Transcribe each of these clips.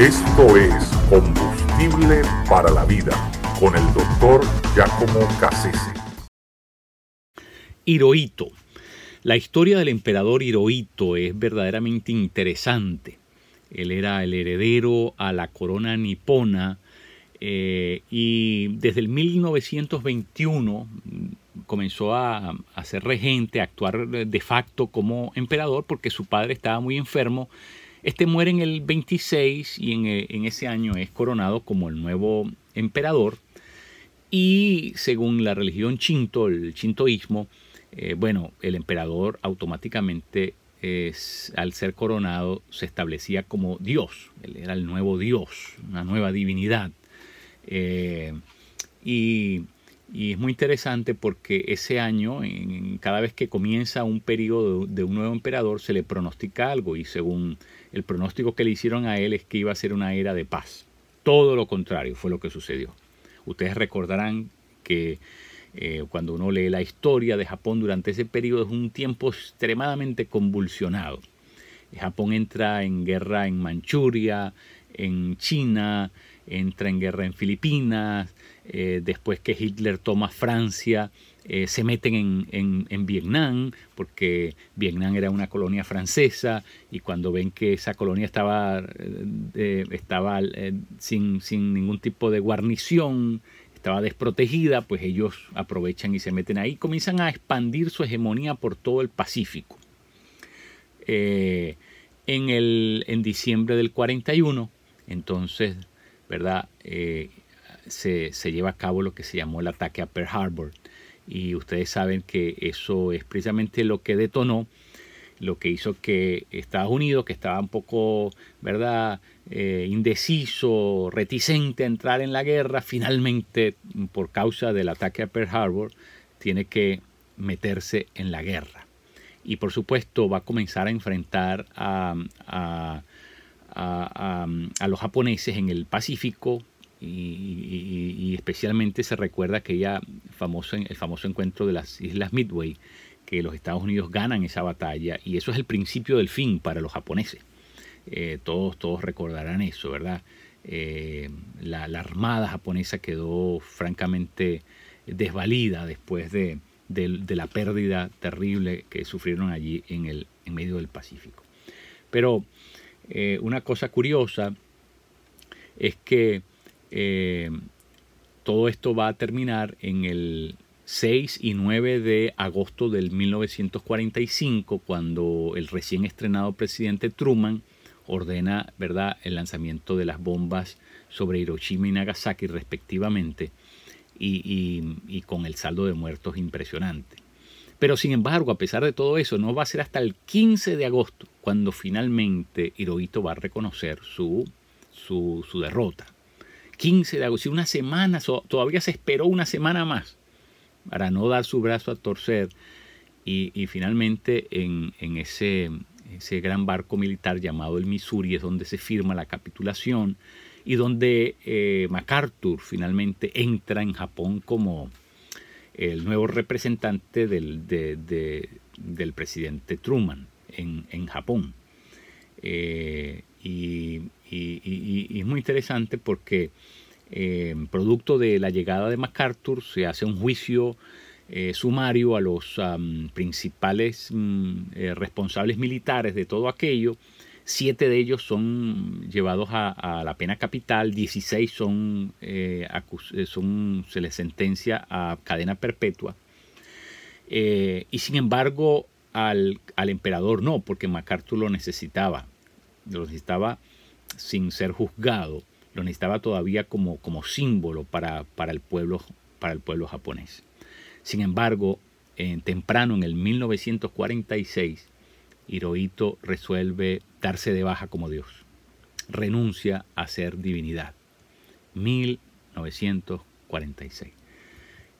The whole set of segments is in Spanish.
Esto es Combustible para la Vida con el doctor Giacomo Cassese. Hirohito. La historia del emperador Hirohito es verdaderamente interesante. Él era el heredero a la corona nipona eh, y desde el 1921 comenzó a, a, ser regente, a actuar de facto como emperador porque su padre estaba muy enfermo. Este muere en el 26 y en, en ese año es coronado como el nuevo emperador. Y según la religión chinto, el chintoísmo, eh, bueno, el emperador automáticamente es, al ser coronado se establecía como Dios, él era el nuevo Dios, una nueva divinidad. Eh, y, es muy interesante porque ese año, en, cada vez que comienza un periodo de, un nuevo emperador, se le pronostica algo y según el pronóstico que le hicieron a él es que iba a ser una era de paz. Todo lo contrario fue lo que sucedió. Ustedes recordarán que eh, cuando uno lee la historia de Japón durante ese periodo es un tiempo extremadamente convulsionado. Japón entra en guerra en Manchuria, en China, entra en guerra en Filipinas, eh, después que Hitler toma Francia, eh, se meten en, Vietnam, porque Vietnam era una colonia francesa, y cuando ven que esa colonia estaba, estaba sin, sin, ningún tipo de guarnición, estaba desprotegida, pues ellos aprovechan y se meten ahí, comienzan a expandir su hegemonía por todo el Pacífico. Eh, en, el, en diciembre del 41, entonces, ¿verdad? Eh, se, lleva a cabo lo que se llamó el ataque a Pearl Harbor. Y ustedes saben que eso es precisamente lo que detonó, lo que hizo que Estados Unidos, que estaba un poco, ¿verdad? Eh, indeciso, reticente a entrar en la guerra, finalmente, por causa del ataque a Pearl Harbor, tiene que meterse en la guerra. Y por supuesto va a comenzar a enfrentar a, los japoneses en el Pacífico y, especialmente se recuerda aquella famoso, el famoso encuentro de las Islas Midway, que los Estados Unidos ganan esa batalla y eso es el principio del fin para los japoneses. Eh, todos, todos recordarán eso, ¿verdad? Eh, la, armada japonesa quedó francamente desvalida después de, la pérdida terrible que sufrieron allí en, el, en medio del Pacífico. Pero eh, una cosa curiosa es que todo esto va a terminar en el 6 y 9 de agosto del 1945, cuando el recién estrenado presidente Truman ordena ¿verdad? el lanzamiento de las bombas sobre Hiroshima y Nagasaki respectivamente y, con el saldo de muertos impresionante. Pero sin embargo, a pesar de todo eso, no va a ser hasta el 15 de agosto cuando finalmente Hirohito va a reconocer su, su, derrota. 15 de agosto, una semana, todavía se esperó una semana más para no dar su brazo a torcer y, finalmente en, ese, ese gran barco militar llamado el Missouri es donde se firma la capitulación y donde eh, MacArthur finalmente entra en Japón como el nuevo representante del, del presidente Truman en, Japón. Eh, y, es muy interesante porque eh, producto de la llegada de MacArthur se hace un juicio eh, sumario a los principales mm, responsables militares de todo aquello. Siete de ellos son llevados a, la pena capital, 16 son, eh, son, se les sentencia a cadena perpetua. y sin embargo, al, al, emperador no, porque MacArthur lo necesitaba. Lo necesitaba sin ser juzgado. Lo necesitaba todavía como, como símbolo para, para, el pueblo, para el pueblo japonés. Sin embargo, temprano en el 1946, Hirohito resuelve darse de baja como Dios. Renuncia a ser divinidad. 1946.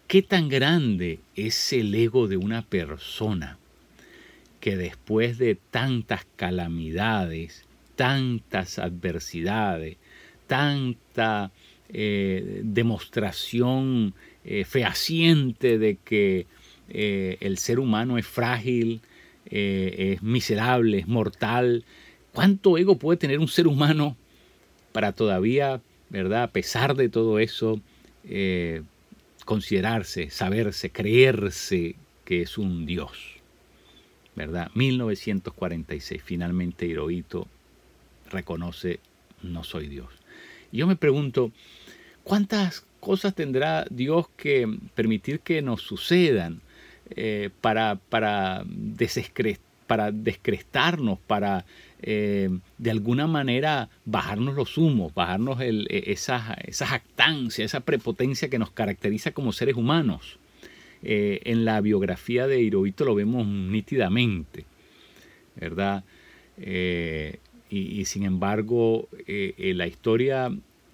¿Qué tan grande es el ego de una persona que después de tantas calamidades, tantas adversidades, tanta eh, demostración eh, fehaciente de que eh, el ser humano es frágil, es miserable, es mortal. ¿Cuánto ego puede tener un ser humano para todavía, ¿verdad? A pesar de todo eso, considerarse, saberse, creerse que es un Dios. ¿Verdad? 1946, finalmente Hirohito reconoce, no soy Dios. Y yo me pregunto, ¿cuántas cosas tendrá Dios que permitir que nos sucedan eh, para, para, descrestarnos, para eh, de alguna manera bajarnos los humos, bajarnos el, e, esa jactancia, esa prepotencia que nos caracteriza como seres humanos? Eh, en la biografía de Hirohito lo vemos nítidamente, ¿verdad? y, sin embargo, la historia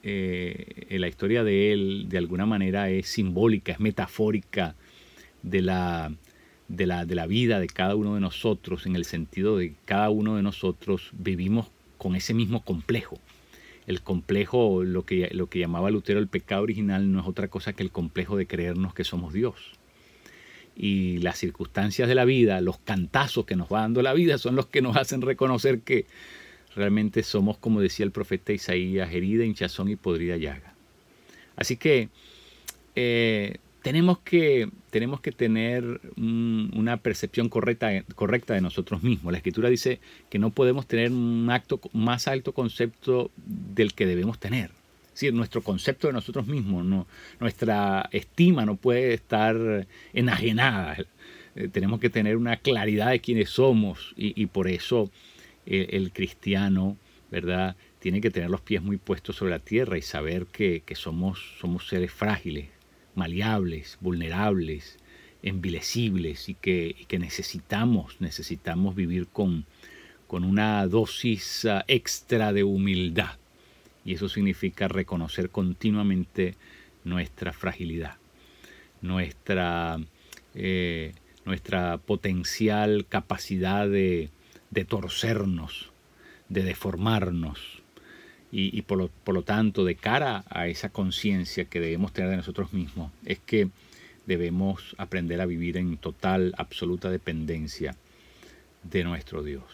eh, la historia de él de alguna manera es simbólica, es metafórica de la, de la, de la vida de cada uno de nosotros, en el sentido de que cada uno de nosotros vivimos con ese mismo complejo. El complejo, lo que, lo que llamaba Lutero el pecado original, no es otra cosa que el complejo de creernos que somos Dios. Y las circunstancias de la vida, los cantazos que nos va dando la vida, son los que nos hacen reconocer que Realmente somos, como decía el profeta Isaías, herida, hinchazón y podrida llaga. Así que eh, tenemos que, tenemos que tener una percepción correcta, correcta de nosotros mismos. La escritura dice que no podemos tener un acto más alto concepto del que debemos tener. Decir, nuestro concepto de nosotros mismos, nuestra estima no puede estar enajenada. Eh, tenemos que tener una claridad de quiénes somos y por eso el, cristiano, ¿verdad? Tiene que tener los pies muy puestos sobre la tierra y saber que, somos, somos seres frágiles, maleables, vulnerables, envilecibles y que, que necesitamos, necesitamos vivir con, con una dosis ah, extra de humildad. Y eso significa reconocer continuamente nuestra fragilidad, nuestra, eh, nuestra potencial capacidad de, de torcernos, de deformarnos. Y, por, lo, por, lo, tanto, de cara a esa conciencia que debemos tener de nosotros mismos, es que debemos aprender a vivir en total, absoluta dependencia de nuestro Dios.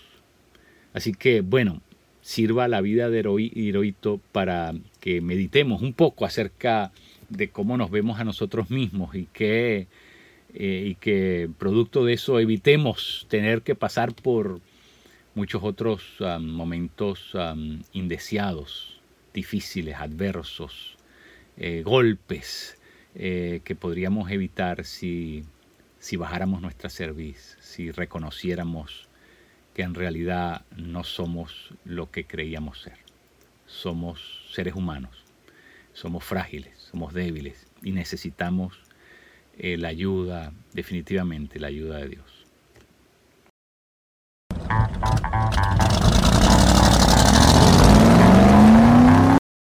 Así que, bueno, sirva la vida de Hirohito para que meditemos un poco acerca de cómo nos vemos a nosotros mismos y que, eh, y que producto de eso evitemos tener que pasar por muchos otros momentos indeseados, difíciles, adversos, eh, golpes eh, que podríamos evitar si, si bajáramos nuestra cerviz, si reconociéramos que en realidad no somos lo que creíamos ser. Somos seres humanos, somos frágiles, somos débiles y necesitamos eh, la ayuda, definitivamente la ayuda de Dios.